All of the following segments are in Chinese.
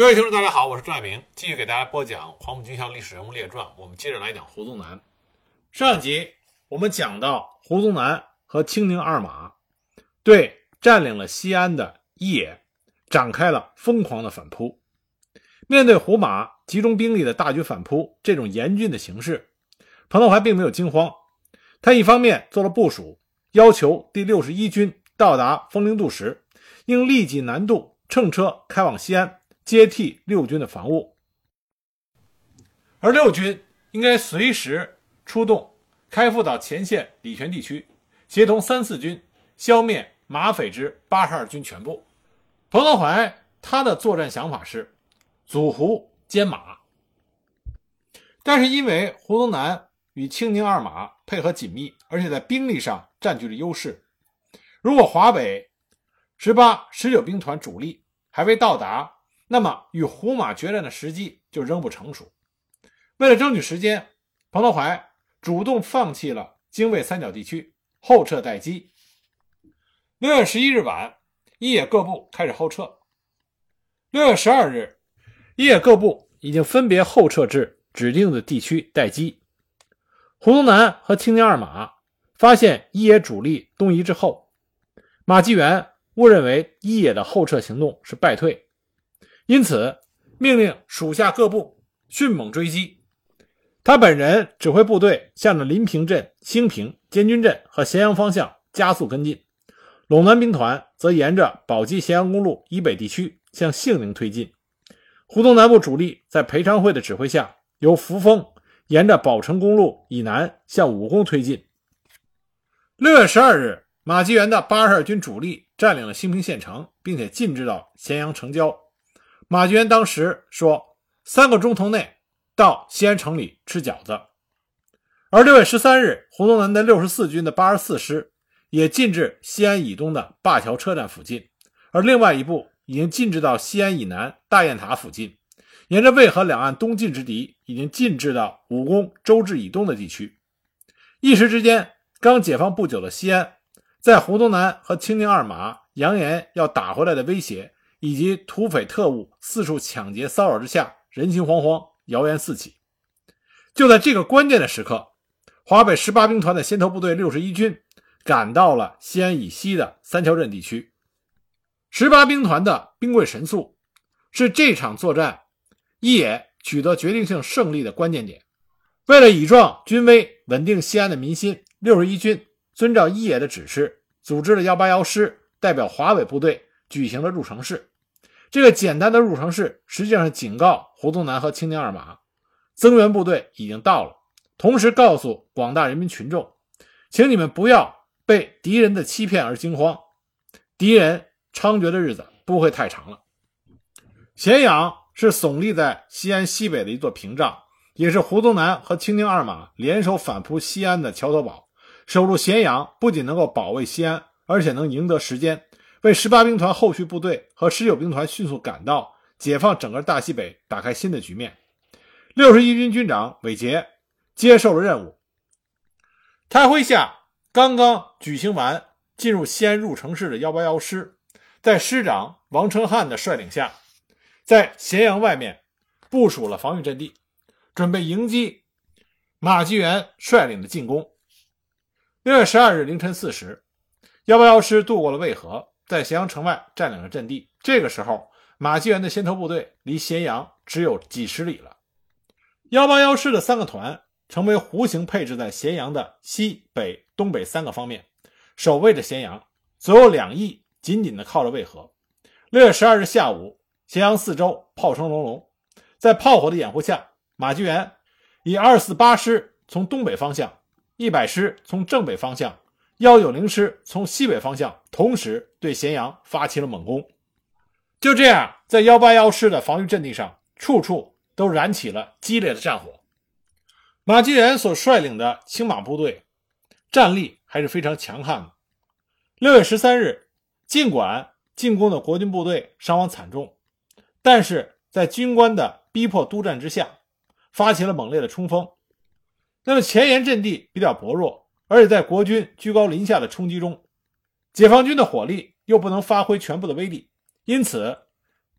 各位听众，大家好，我是朱爱明，继续给大家播讲《黄埔军校历史人物列传》。我们接着来讲胡宗南。上集我们讲到胡宗南和青宁二马对占领了西安的一野展开了疯狂的反扑。面对胡马集中兵力的大举反扑，这种严峻的形势，彭德怀并没有惊慌。他一方面做了部署，要求第六十一军到达枫陵渡时，应立即南渡，乘车开往西安。接替六军的防务，而六军应该随时出动，开赴到前线礼泉地区，协同三四军消灭马匪之八十二军全部。彭德怀他的作战想法是阻胡歼马，但是因为胡宗南与青宁二马配合紧密，而且在兵力上占据了优势，如果华北十八、十九兵团主力还未到达。那么，与胡马决战的时机就仍不成熟。为了争取时间，彭德怀主动放弃了精卫三角地区，后撤待机。六月十一日晚，一野各部开始后撤。六月十二日，一野各部已经分别后撤至指定的地区待机。胡宗南和青宁二马发现一野主力东移之后，马继元误认为一野的后撤行动是败退。因此，命令属下各部迅猛追击。他本人指挥部队向着临平镇、兴平、监军镇和咸阳方向加速跟进。陇南兵团则沿着宝鸡咸阳公路以北地区向杏陵推进。胡宗南部主力在裴昌会的指挥下，由扶风沿着宝成公路以南向武功推进。六月十二日，马继元的八十二军主力占领了兴平县城，并且进至到咸阳城郊。马继元当时说：“三个钟头内到西安城里吃饺子。”而六月十三日，胡宗南的六十四军的八十四师也进至西安以东的灞桥车站附近，而另外一部已经进至到西安以南大雁塔附近，沿着渭河两岸东进之敌已经进至到武功周至以东的地区。一时之间，刚解放不久的西安，在胡宗南和青宁二马扬言要打回来的威胁。以及土匪特务四处抢劫骚扰之下，人心惶惶，谣言四起。就在这个关键的时刻，华北十八兵团的先头部队六十一军赶到了西安以西的三桥镇地区。十八兵团的兵贵神速，是这场作战一野取得决定性胜利的关键点。为了以壮军威，稳定西安的民心，六十一军遵照一野的指示，组织了幺八幺师代表华北部队举行了入城式。这个简单的入城式，实际上是警告胡宗南和青宁二马，增援部队已经到了，同时告诉广大人民群众，请你们不要被敌人的欺骗而惊慌，敌人猖獗的日子不会太长了。咸阳是耸立在西安西北的一座屏障，也是胡宗南和青宁二马联手反扑西安的桥头堡。守住咸阳，不仅能够保卫西安，而且能赢得时间。为十八兵团后续部队和十九兵团迅速赶到，解放整个大西北，打开新的局面。六十一军军长韦杰接受了任务。他麾下刚刚举行完进入西安入城式的幺八幺师，在师长王成汉的率领下，在咸阳外面部署了防御阵地，准备迎击马继元率领的进攻。六月十二日凌晨四时，幺八幺师渡过了渭河。在咸阳城外占领了阵地。这个时候，马继元的先头部队离咸阳只有几十里了。幺八幺师的三个团成为弧形配置在咸阳的西北、东北三个方面，守卫着咸阳。左右两翼紧紧地靠着渭河。六月十二日下午，咸阳四周炮声隆隆，在炮火的掩护下，马继元以二四八师从东北方向，一百师从正北方向。幺九零师从西北方向同时对咸阳发起了猛攻，就这样，在幺八幺师的防御阵地上，处处都燃起了激烈的战火。马继元所率领的青马部队战力还是非常强悍的。六月十三日，尽管进攻的国军部队伤亡惨重，但是在军官的逼迫督战之下，发起了猛烈的冲锋。那么前沿阵地比较薄弱。而且在国军居高临下的冲击中，解放军的火力又不能发挥全部的威力，因此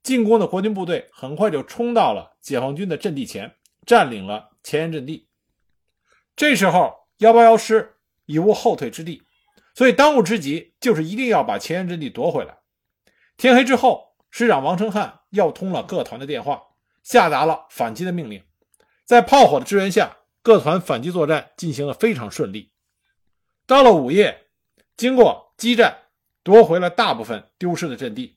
进攻的国军部队很快就冲到了解放军的阵地前，占领了前沿阵地。这时候，幺八幺师已无后退之地，所以当务之急就是一定要把前沿阵地夺回来。天黑之后，师长王成汉要通了各团的电话，下达了反击的命令。在炮火的支援下，各团反击作战进行得非常顺利。到了午夜，经过激战，夺回了大部分丢失的阵地，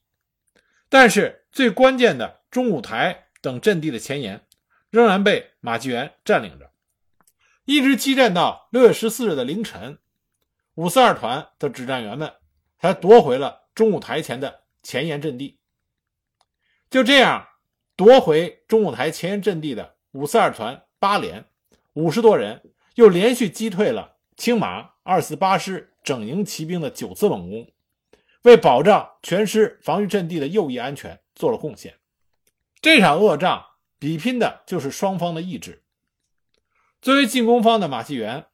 但是最关键的中舞台等阵地的前沿仍然被马继元占领着。一直激战到六月十四日的凌晨，五四二团的指战员们才夺回了中舞台前的前沿阵地。就这样，夺回中舞台前沿阵地的五四二团八连五十多人，又连续击退了青马二四八师整营骑兵的九次猛攻，为保障全师防御阵地的右翼安全做了贡献。这场恶仗比拼的就是双方的意志。作为进攻方的马继元，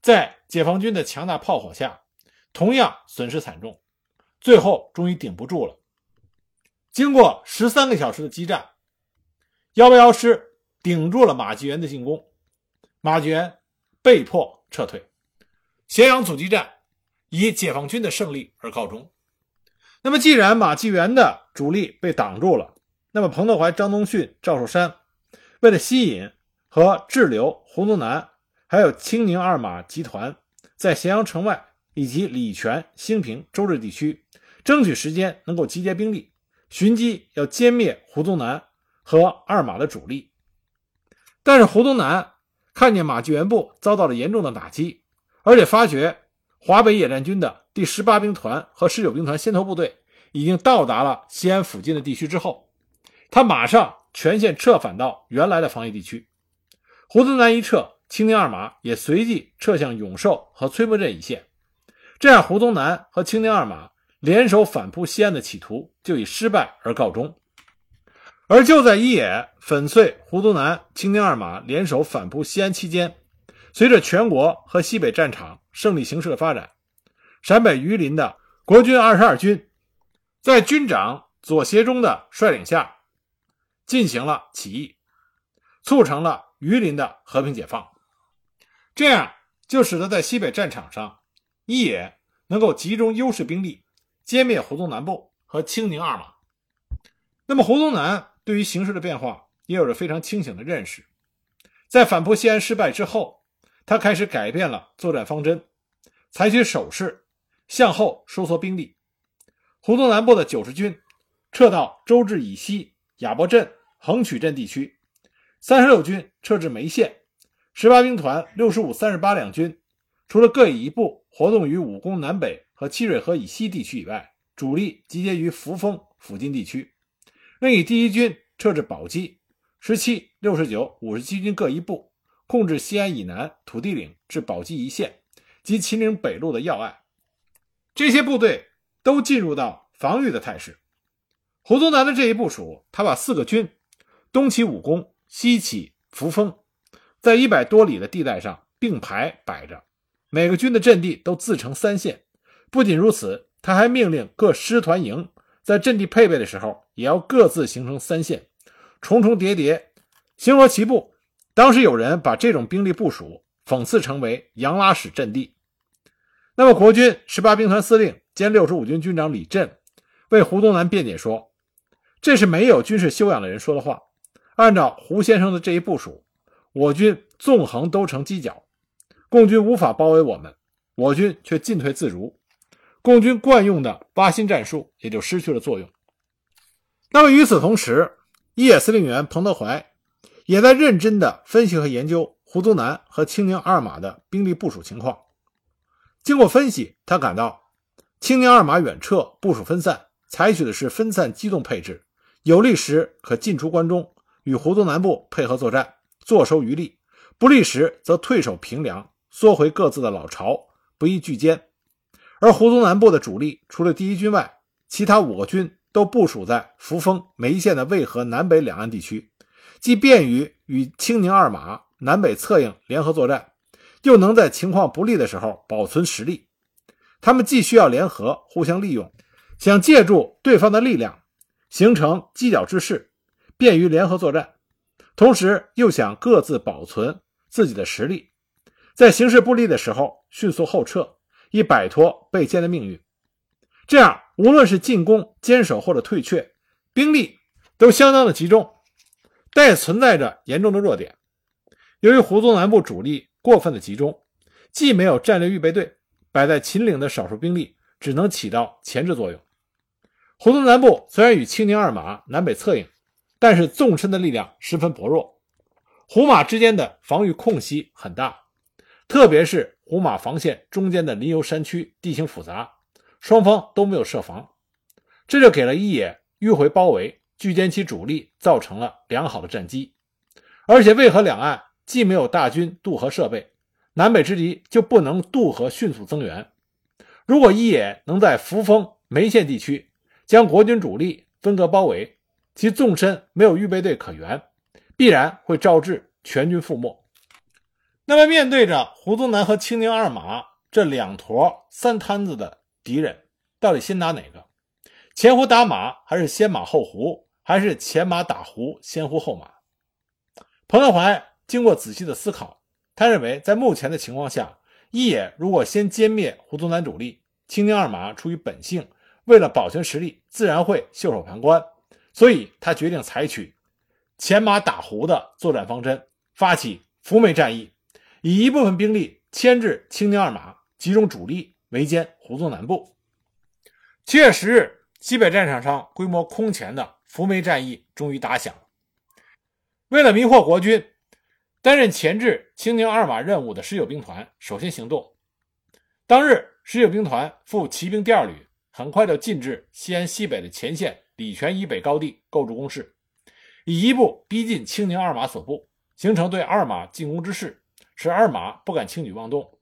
在解放军的强大炮火下，同样损失惨重，最后终于顶不住了。经过十三个小时的激战，幺八幺师顶住了马继元的进攻，马继元被迫撤退，咸阳阻击战以解放军的胜利而告终。那么，既然马继元的主力被挡住了，那么彭德怀、张宗逊、赵寿山为了吸引。和滞留胡宗南，还有青宁二马集团，在咸阳城外以及礼泉、兴平、周至地区，争取时间能够集结兵力，寻机要歼灭胡宗南和二马的主力。但是胡宗南看见马继元部遭到了严重的打击，而且发觉华北野战军的第十八兵团和十九兵团先头部队已经到达了西安附近的地区之后，他马上全线撤返到原来的防御地区。胡宗南一撤，青宁二马也随即撤向永寿和崔磨镇一线，这样胡宗南和青宁二马联手反扑西安的企图就以失败而告终。而就在一野粉碎胡宗南、青宁二马联手反扑西安期间，随着全国和西北战场胜利形势的发展，陕北榆林的国军二十二军，在军长左协中的率领下，进行了起义，促成了。榆林的和平解放，这样就使得在西北战场上，一野能够集中优势兵力歼灭胡宗南部和青宁二马。那么胡宗南对于形势的变化也有着非常清醒的认识，在反扑西安失败之后，他开始改变了作战方针，采取守势，向后收缩兵力。胡宗南部的九十军撤到周至以西亚伯镇、横渠镇地区。三十六军撤至眉县，十八兵团六十五、三十八两军，除了各以一部活动于武功南北和七水河以西地区以外，主力集结于扶风附近地区。另以第一军撤至宝鸡，十七、六十九、五十七军各一部，控制西安以南土地岭至宝鸡一线及秦岭北路的要隘。这些部队都进入到防御的态势。胡宗南的这一部署，他把四个军东起武功。西起扶风，在一百多里的地带上并排摆着，每个军的阵地都自成三线。不仅如此，他还命令各师团营在阵地配备的时候，也要各自形成三线，重重叠叠，星罗棋布。当时有人把这种兵力部署讽刺成为“洋拉屎阵地”。那么，国军十八兵团司令兼六十五军军长李振为胡宗南辩解说：“这是没有军事修养的人说的话。”按照胡先生的这一部署，我军纵横都成犄角，共军无法包围我们，我军却进退自如，共军惯用的挖心战术也就失去了作用。那么与此同时，一野司令员彭德怀也在认真地分析和研究胡宗南和青宁二马的兵力部署情况。经过分析，他感到青宁二马远撤部署分散，采取的是分散机动配置，有利时可进出关中。与胡宗南部配合作战，坐收渔利；不利时则退守平凉，缩回各自的老巢，不易拒歼。而胡宗南部的主力除了第一军外，其他五个军都部署在扶风、眉县的渭河南北两岸地区，既便于与青宁二马南北策应联合作战，又能在情况不利的时候保存实力。他们既需要联合互相利用，想借助对方的力量。形成犄角之势，便于联合作战。同时又想各自保存自己的实力，在形势不利的时候迅速后撤，以摆脱被歼的命运。这样，无论是进攻、坚守或者退却，兵力都相当的集中，但也存在着严重的弱点。由于胡宗南部主力过分的集中，既没有战略预备队，摆在秦岭的少数兵力只能起到前置作用。胡宗南部虽然与青宁二马南北策应，但是纵深的力量十分薄弱，胡马之间的防御空隙很大，特别是胡马防线中间的林游山区地形复杂，双方都没有设防，这就给了一野迂回包围、聚歼其主力造成了良好的战机。而且渭河两岸既没有大军渡河设备，南北之敌就不能渡河迅速增援。如果一野能在扶风眉县地区将国军主力分割包围，其纵深没有预备队可援，必然会招致全军覆没。那么，面对着胡宗南和青宁二马这两坨三摊子的敌人，到底先打哪个？前胡打马，还是先马后胡，还是前马打胡，先胡后马？彭德怀经过仔细的思考，他认为，在目前的情况下，一野如果先歼灭胡宗南主力，青宁二马出于本性，为了保全实力，自然会袖手旁观。所以他决定采取前马打胡的作战方针，发起伏眉战役，以一部分兵力牵制青宁二马，集中主力围歼胡宗南部。七月十日，西北战场上规模空前的伏眉战役终于打响。为了迷惑国军，担任前置青宁二马任务的十九兵团首先行动。当日，十九兵团赴骑兵第二旅，很快就进至西安西北的前线。礼泉以北高地构筑工事，以一步逼近青宁二马所部，形成对二马进攻之势，使二马不敢轻举妄动。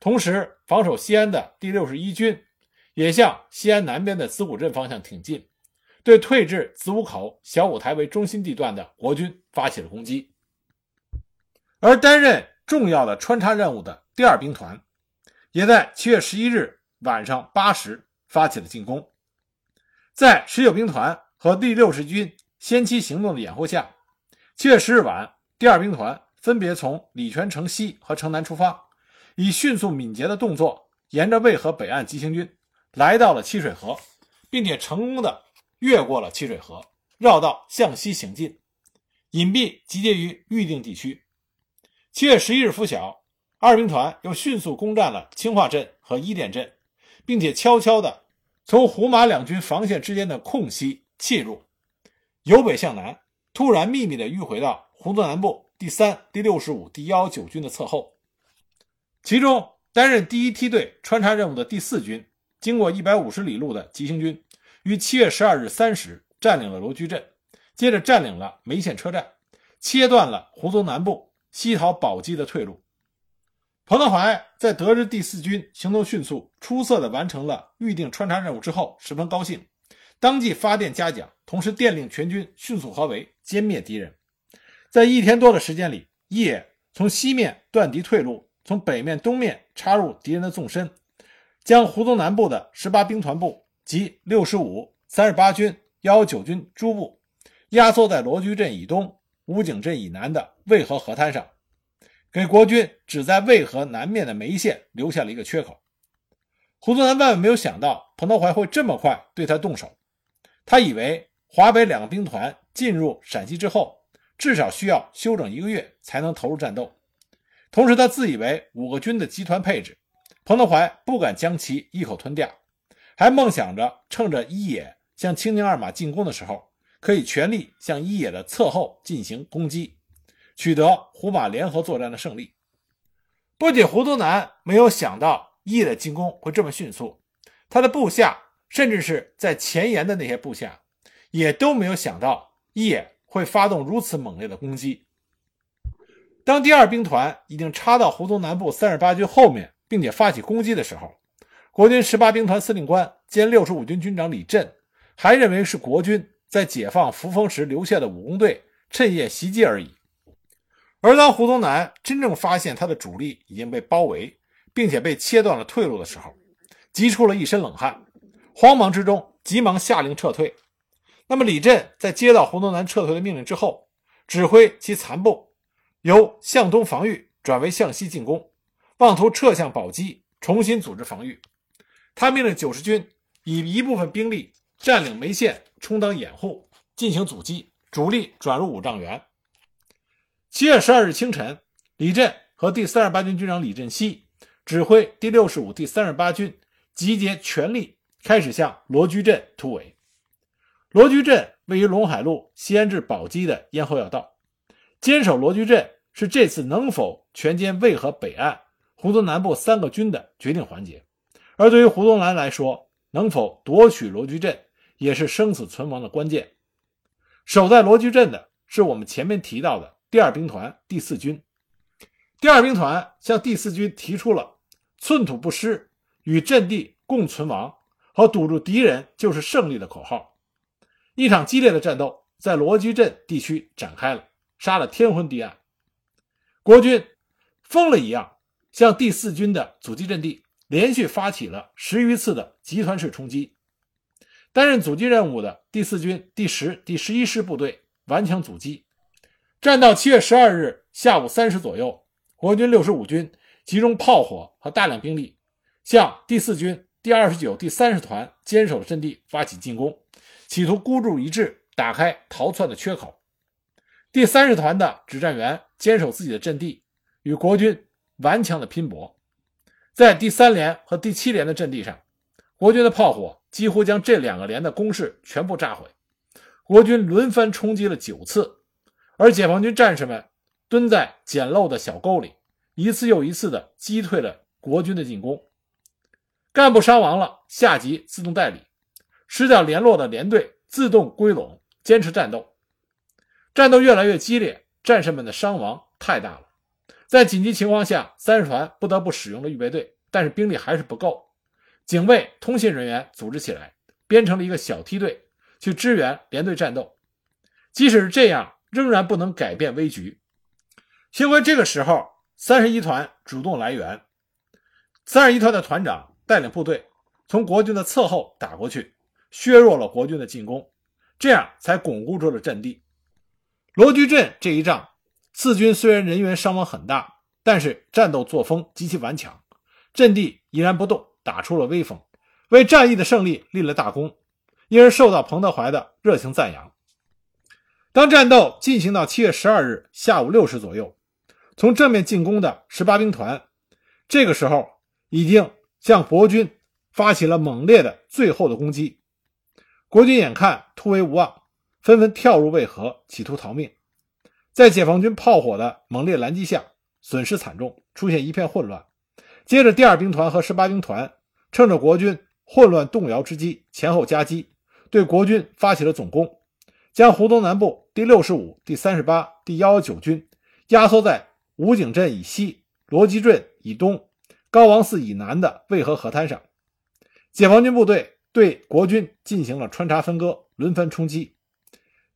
同时，防守西安的第六十一军也向西安南边的子午镇方向挺进，对退至子午口、小五台为中心地段的国军发起了攻击。而担任重要的穿插任务的第二兵团，也在七月十一日晚上八时发起了进攻。在十九兵团和第六十军先期行动的掩护下，七月十日晚，第二兵团分别从礼泉城西和城南出发，以迅速敏捷的动作，沿着渭河北岸急行军，来到了七水河，并且成功的越过了七水河，绕道向西行进，隐蔽集结于预定地区。七月十一日拂晓，二兵团又迅速攻占了清化镇和伊甸镇，并且悄悄的。从胡马两军防线之间的空隙切入，由北向南，突然秘密地迂回到胡宗南部第三、第六十五、第幺九军的侧后。其中担任第一梯队穿插任务的第四军，经过一百五十里路的急行军，于七月十二日三时占领了罗居镇，接着占领了梅县车站，切断了胡宗南部西逃宝鸡的退路。彭德怀在得知第四军行动迅速、出色地完成了预定穿插任务之后，十分高兴，当即发电嘉奖，同时电令全军迅速合围，歼灭敌人。在一天多的时间里，一野从西面断敌退路，从北面、东面插入敌人的纵深，将胡宗南部的十八兵团部及六十五、三十八军、幺九军诸部压缩在罗居镇以东、武井镇以南的渭河河滩上。给国军只在渭河南面的眉县留下了一个缺口。胡宗南万万没有想到彭德怀会这么快对他动手。他以为华北两个兵团进入陕西之后，至少需要休整一个月才能投入战斗。同时，他自以为五个军的集团配置，彭德怀不敢将其一口吞掉，还梦想着趁着一野向青宁二马进攻的时候，可以全力向一野的侧后进行攻击。取得胡马联合作战的胜利，不仅胡宗南没有想到一野的进攻会这么迅速，他的部下，甚至是在前沿的那些部下，也都没有想到一野会发动如此猛烈的攻击。当第二兵团已经插到胡宗南部三十八军后面，并且发起攻击的时候，国军十八兵团司令官兼六十五军军长李振，还认为是国军在解放扶风时留下的武工队趁夜袭击而已。而当胡宗南真正发现他的主力已经被包围，并且被切断了退路的时候，急出了一身冷汗，慌忙之中急忙下令撤退。那么李振在接到胡宗南撤退的命令之后，指挥其残部由向东防御转为向西进攻，妄图撤向宝鸡，重新组织防御。他命令九十军以一部分兵力占领梅县，充当掩护，进行阻击，主力转入五丈原。七月十二日清晨，李振和第三十八军军长李振西指挥第六十五、第三十八军集结全力，开始向罗居镇突围。罗居镇位于陇海路西安至宝鸡的咽喉要道，坚守罗居镇是这次能否全歼渭河北岸胡宗南部三个军的决定环节。而对于胡宗南来说，能否夺取罗居镇也是生死存亡的关键。守在罗居镇的是我们前面提到的第二兵团第四军。第二兵团向第四军提出了“寸土不失，与阵地共存亡”和“堵住敌人就是胜利”的口号。一场激烈的战斗在罗居镇地区展开了，杀了天昏地暗。国军疯了一样向第四军的阻击阵地连续发起了十余次的集团式冲击。担任阻击任务的第四军第十、第十一师部队顽强阻击，战到七月十二日下午三时左右，国军六十五军集中炮火和大量兵力，向第四军第二十九、第三十团坚守的阵地发起进攻。企图孤注一掷，打开逃窜的缺口。第三十团的指战员坚守自己的阵地，与国军顽强的拼搏。在第三连和第七连的阵地上，国军的炮火几乎将这两个连的攻势全部炸毁。国军轮番冲击了九次，而解放军战士们蹲在简陋的小沟里，一次又一次地击退了国军的进攻。干部伤亡了，下级自动代理。失掉联络的连队自动归拢，坚持战斗。战斗越来越激烈，战士们的伤亡太大了。在紧急情况下，三十团不得不使用了预备队，但是兵力还是不够。警卫、通信人员组织起来，编成了一个小梯队去支援连队战斗。即使是这样，仍然不能改变危局。幸亏这个时候，三十一团主动来援，三十一团的团长带领部队从国军的侧后打过去。削弱了国军的进攻，这样才巩固住了阵地。罗居镇这一仗，四军虽然人员伤亡很大，但是战斗作风极其顽强，阵地依然不动，打出了威风，为战役的胜利立了大功，因而受到彭德怀的热情赞扬。当战斗进行到七月十二日下午六时左右，从正面进攻的十八兵团，这个时候已经向国军发起了猛烈的最后的攻击。国军眼看突围无望，纷纷跳入渭河，企图逃命。在解放军炮火的猛烈拦击下，损失惨重，出现一片混乱。接着，第二兵团和十八兵团趁着国军混乱动摇之机，前后夹击，对国军发起了总攻，将湖东南部第六十五、第三十八、第幺幺九军压缩在武井镇以西、罗集镇以东、高王寺以南的渭河河滩上。解放军部队。对国军进行了穿插分割、轮番冲击，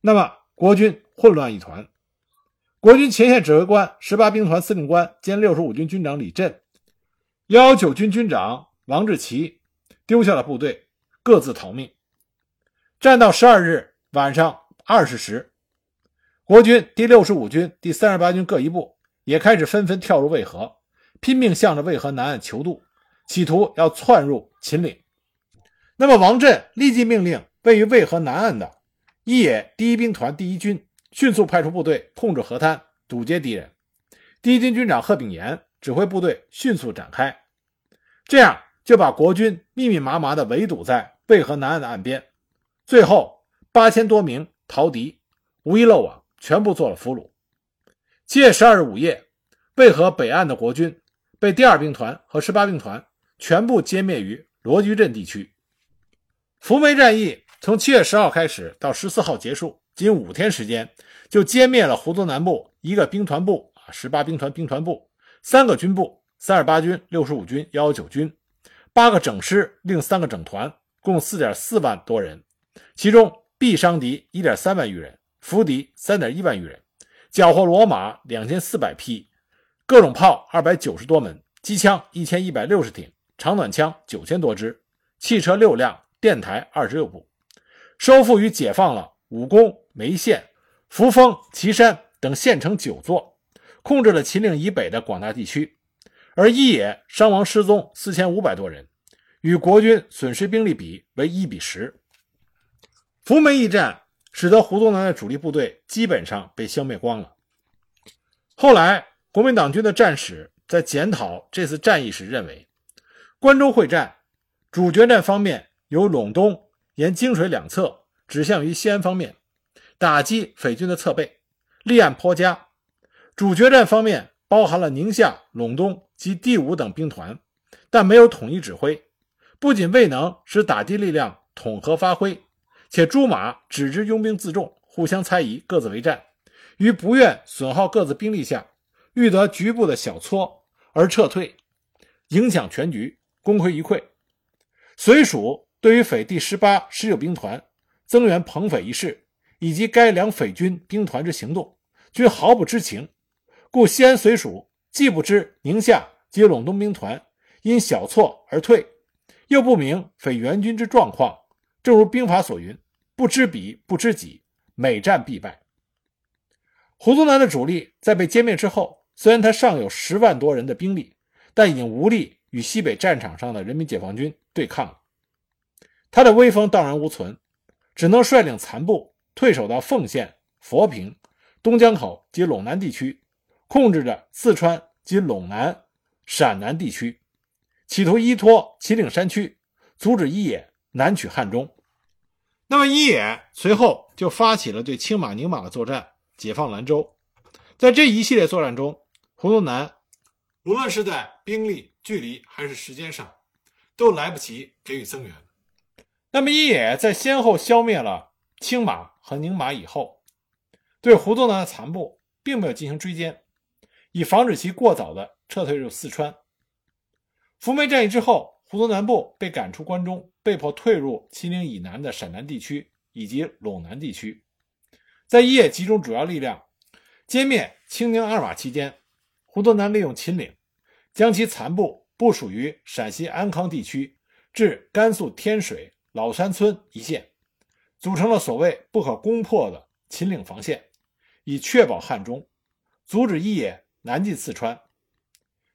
那么国军混乱一团。国军前线指挥官、十八兵团司令官兼六十五军军长李振、幺幺九军军长王志奇丢下了部队，各自逃命。战到十二日晚上二十时，国军第六十五军、第三十八军各一部也开始纷纷跳入渭河，拼命向着渭河南岸求渡，企图要窜入秦岭。那么，王震立即命令位于渭河南岸的一野第一兵团第一军迅速派出部队控制河滩，堵截敌人。第一军军长贺炳炎指挥部队迅速展开，这样就把国军密密麻麻地围堵在渭河南岸的岸边。最后，八千多名逃敌无一漏网，全部做了俘虏。七月十二日午夜，渭河北岸的国军被第二兵团和十八兵团全部歼灭于罗居镇地区。扶梅战役从七月十号开始到十四号结束，仅五天时间就歼灭了湖东南部一个兵团部啊，十八兵团兵团部，三个军部，三十八军、六十五军、幺幺九军，八个整师，另三个整团，共四点四万多人，其中毙伤敌一点三万余人，俘敌三点一万余人，缴获骡马两千四百匹，各种炮二百九十多门，机枪一千一百六十挺，长短枪九千多支，汽车六辆。电台二十六部，收复与解放了武功、梅县、扶风、岐山等县城九座，控制了秦岭以北的广大地区。而一野伤亡失踪四千五百多人，与国军损失兵力比为一比十。扶梅一战使得胡宗南的主力部队基本上被消灭光了。后来，国民党军的战史在检讨这次战役时认为，关中会战主决战方面由陇东沿泾水两侧指向于西安方面，打击匪军的侧背，立案颇佳。主决战方面包含了宁夏、陇东。及第五等兵团，但没有统一指挥，不仅未能使打击力量统合发挥，且朱马只知拥兵自重，互相猜疑，各自为战。于不愿损耗各自兵力下，欲得局部的小挫而撤退，影响全局，功亏一篑。隋蜀对于匪第十八、十九兵团增援彭匪一事，以及该两匪军兵团之行动，均毫不知情，故西安随属。既不知宁夏及陇东兵团因小挫而退，又不明匪援军之状况。正如兵法所云：“不知彼，不知己，每战必败。”胡宗南的主力在被歼灭之后，虽然他尚有十万多人的兵力，但已经无力与西北战场上的人民解放军对抗了。他的威风荡然无存，只能率领残部退守到凤县、佛坪、东江口及陇南地区。控制着四川及陇南、陕南地区，企图依托秦岭山区，阻止一野南取汉中。那么一野随后就发起了对青马、宁马的作战，解放兰州。在这一系列作战中，胡宗南无论是在兵力、距离还是时间上，都来不及给予增援。那么一野在先后消灭了青马和宁马以后，对胡宗南的残部并没有进行追歼。以防止其过早的撤退入四川。扶梅战役之后，胡宗南部被赶出关中，被迫退入秦岭以南的陕南地区以及陇南地区。在一夜集中主要力量歼灭清宁二马期间，胡宗南利用秦岭，将其残部部署于陕西安康地区至甘肃天水老山村一线，组成了所谓不可攻破的秦岭防线，以确保汉中，阻止一野。南进四川，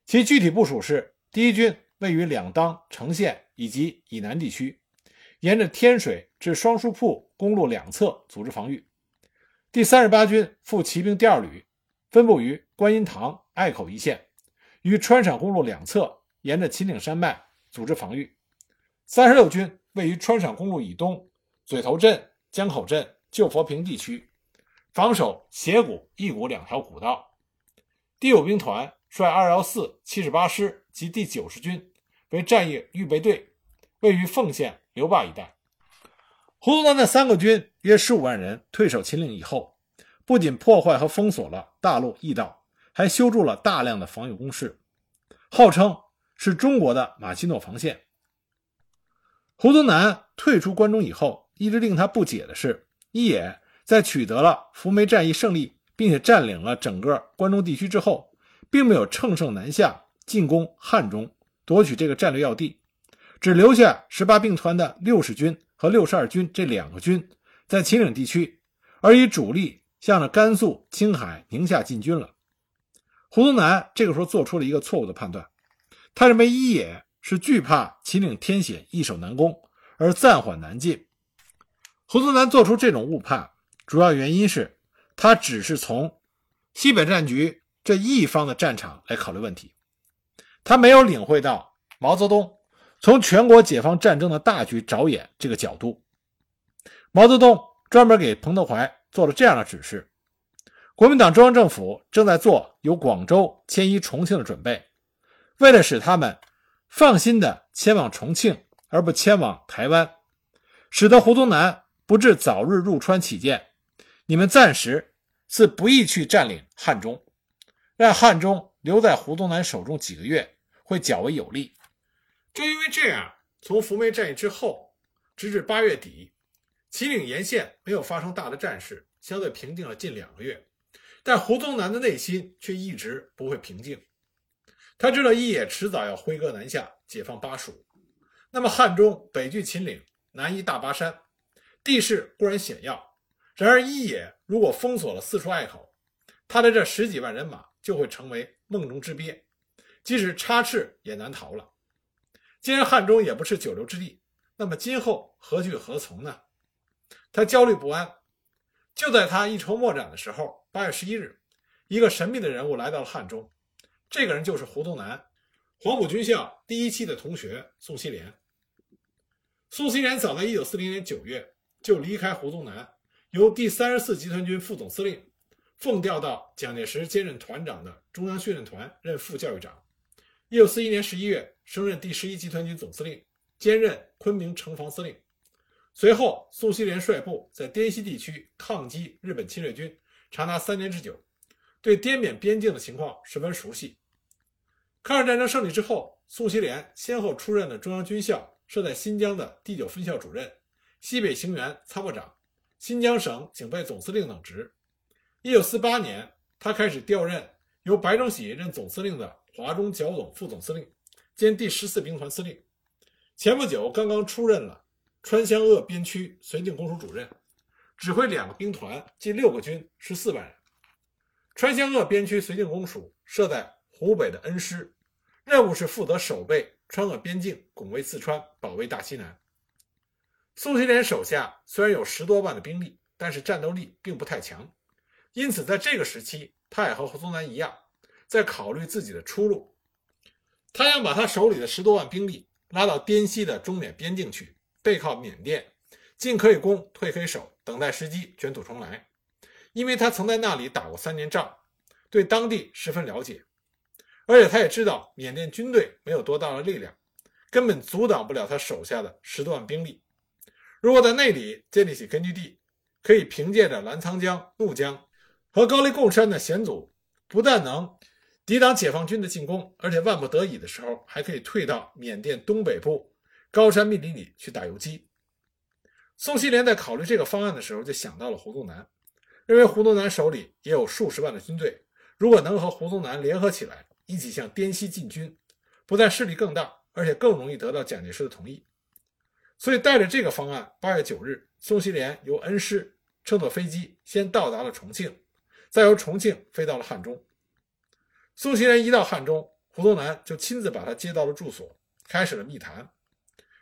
其具体部署是：第一军位于两当、成县以及以南地区，沿着天水至双树铺公路两侧组织防御；第三十八军副骑兵第二旅分布于观音堂、隘口一线，于川陕公路两侧沿着秦岭山脉组织防御；三十六军位于川陕公路以东嘴头镇、江口镇、旧佛坪地区，防守斜谷、义谷两条古道。第五兵团率二幺四七十八师及第九十军为战役预备队，位于凤县刘坝一带。胡宗南的三个军约十五万人退守秦岭以后，不仅破坏和封锁了大陆驿道，还修筑了大量的防御工事，号称是中国的马奇诺防线。胡宗南退出关中以后，一直令他不解的是，一野在取得了扶梅战役胜利。并且占领了整个关中地区之后，并没有乘胜南下进攻汉中，夺取这个战略要地，只留下十八兵团的六十军和六十二军这两个军在秦岭地区，而以主力向着甘肃、青海、宁夏进军了。胡宗南这个时候做出了一个错误的判断，他认为一野是惧怕秦岭天险，易守难攻而暂缓南进。胡宗南做出这种误判，主要原因是。他只是从西北战局这一方的战场来考虑问题，他没有领会到毛泽东从全国解放战争的大局着眼这个角度。毛泽东专门给彭德怀做了这样的指示：国民党中央政府正在做由广州迁移重庆的准备，为了使他们放心的迁往重庆而不迁往台湾，使得胡宗南不致早日入川起见。你们暂时是不宜去占领汉中，让汉中留在胡宗南手中几个月会较为有利。正因为这样，从扶梅战役之后，直至八月底，秦岭沿线没有发生大的战事，相对平静了近两个月。但胡宗南的内心却一直不会平静。他知道一野迟早要挥戈南下，解放巴蜀，那么汉中北距秦岭，南依大巴山。地势固然险要，然而一野如果封锁了四处隘口，他的这十几万人马就会成为梦中之鳖，即使插翅也难逃了。既然汉中也不是久留之地，那么今后何去何从呢？他焦虑不安。就在他一筹莫展的时候，八月十一日，一个神秘的人物来到了汉中。这个人就是胡宗南，黄埔军校第一期的同学宋希濂。宋希濂早在一九四零年九月就离开胡宗南，由第三十四集团军副总司令奉调到蒋介石兼任团长的中央训练团任副教育长。一九四一年十一月升任第十一集团军总司令，兼任昆明城防司令。随后，宋希濂率部在滇西地区抗击日本侵略军，长达三年之久，对滇缅边境的情况十分熟悉。抗日战争胜利之后，宋希濂先后出任了中央军校设在新疆的第九分校主任、西北行辕参谋长、新疆省警备总司令等职。1948年，他开始调任由白崇禧任总司令的华中剿总副总司令兼第十四兵团司令。前不久，刚刚出任了川湘鄂边区绥靖公署主任，指挥两个兵团，近六个军，十四万人。川湘鄂边区绥靖公署设在。湖北的恩施，任务是负责守备川鄂边境，拱卫四川，保卫大西南。宋希濂手下虽然有十多万的兵力，但是战斗力并不太强，因此在这个时期，他也和胡宗南一样，在考虑自己的出路。他想把他手里的十多万兵力拉到滇西的中缅边境去，背靠缅甸，进可以攻，退可以守，等待时机卷土重来。因为他曾在那里打过三年仗，对当地十分了解。而且他也知道缅甸军队没有多大的力量，根本阻挡不了他手下的十多万兵力。如果在那里建立起根据地，可以凭借着澜沧江、怒江和高黎贡山的险阻，不但能抵挡解放军的进攻，而且万不得已的时候，还可以退到缅甸东北部高山密林里去打游击。宋希濂在考虑这个方案的时候，就想到了胡宗南，认为胡宗南手里也有数十万的军队，如果能和胡宗南联合起来。一起向滇西进军，不但势力更大，而且更容易得到蒋介石的同意。所以，带着这个方案，八月九日，宋希濂由恩施乘坐飞机先到达了重庆，再由重庆飞到了汉中。宋希濂一到汉中，胡宗南就亲自把他接到了住所，开始了密谈。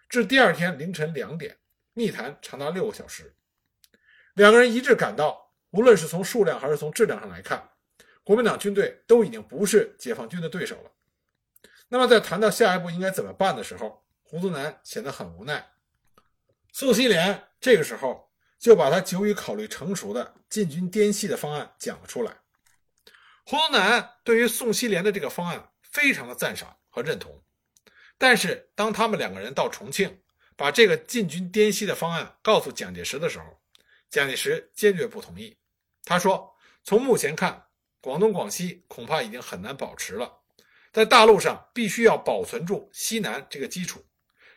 至第二天凌晨两点，密谈长达六个小时。两个人一致感到，无论是从数量还是从质量上来看。国民党军队都已经不是解放军的对手了。那么，在谈到下一步应该怎么办的时候，胡宗南显得很无奈。宋希濂这个时候就把他久已考虑成熟的进军滇西的方案讲了出来。胡宗南对于宋希濂的这个方案非常的赞赏和认同，但是当他们两个人到重庆，把这个进军滇西的方案告诉蒋介石的时候，蒋介石坚决不同意。他说：“从目前看。”广东、广西恐怕已经很难保持了，在大陆上必须要保存住西南这个基础，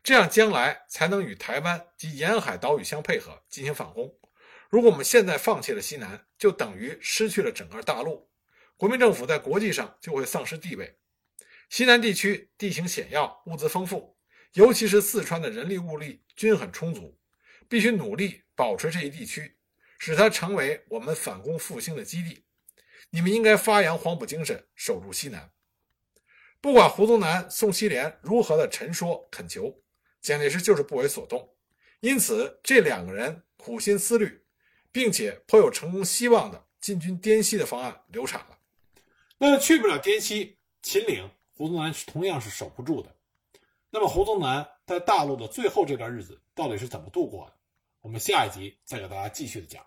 这样将来才能与台湾及沿海岛屿相配合进行反攻。如果我们现在放弃了西南，就等于失去了整个大陆，国民政府在国际上就会丧失地位。西南地区地形险要，物资丰富，尤其是四川的人力物力均很充足，必须努力保持这一地区，使它成为我们反攻复兴的基地。你们应该发扬黄埔精神，守住西南。不管胡宗南、宋希濂如何的陈说恳求，蒋介石就是不为所动。因此，这两个人苦心思虑，并且颇有成功希望的进军滇西的方案流产了。那么去不了滇西，秦岭胡宗南同样是守不住的。那么胡宗南在大陆的最后这段日子到底是怎么度过的？我们下一集再给大家继续的讲。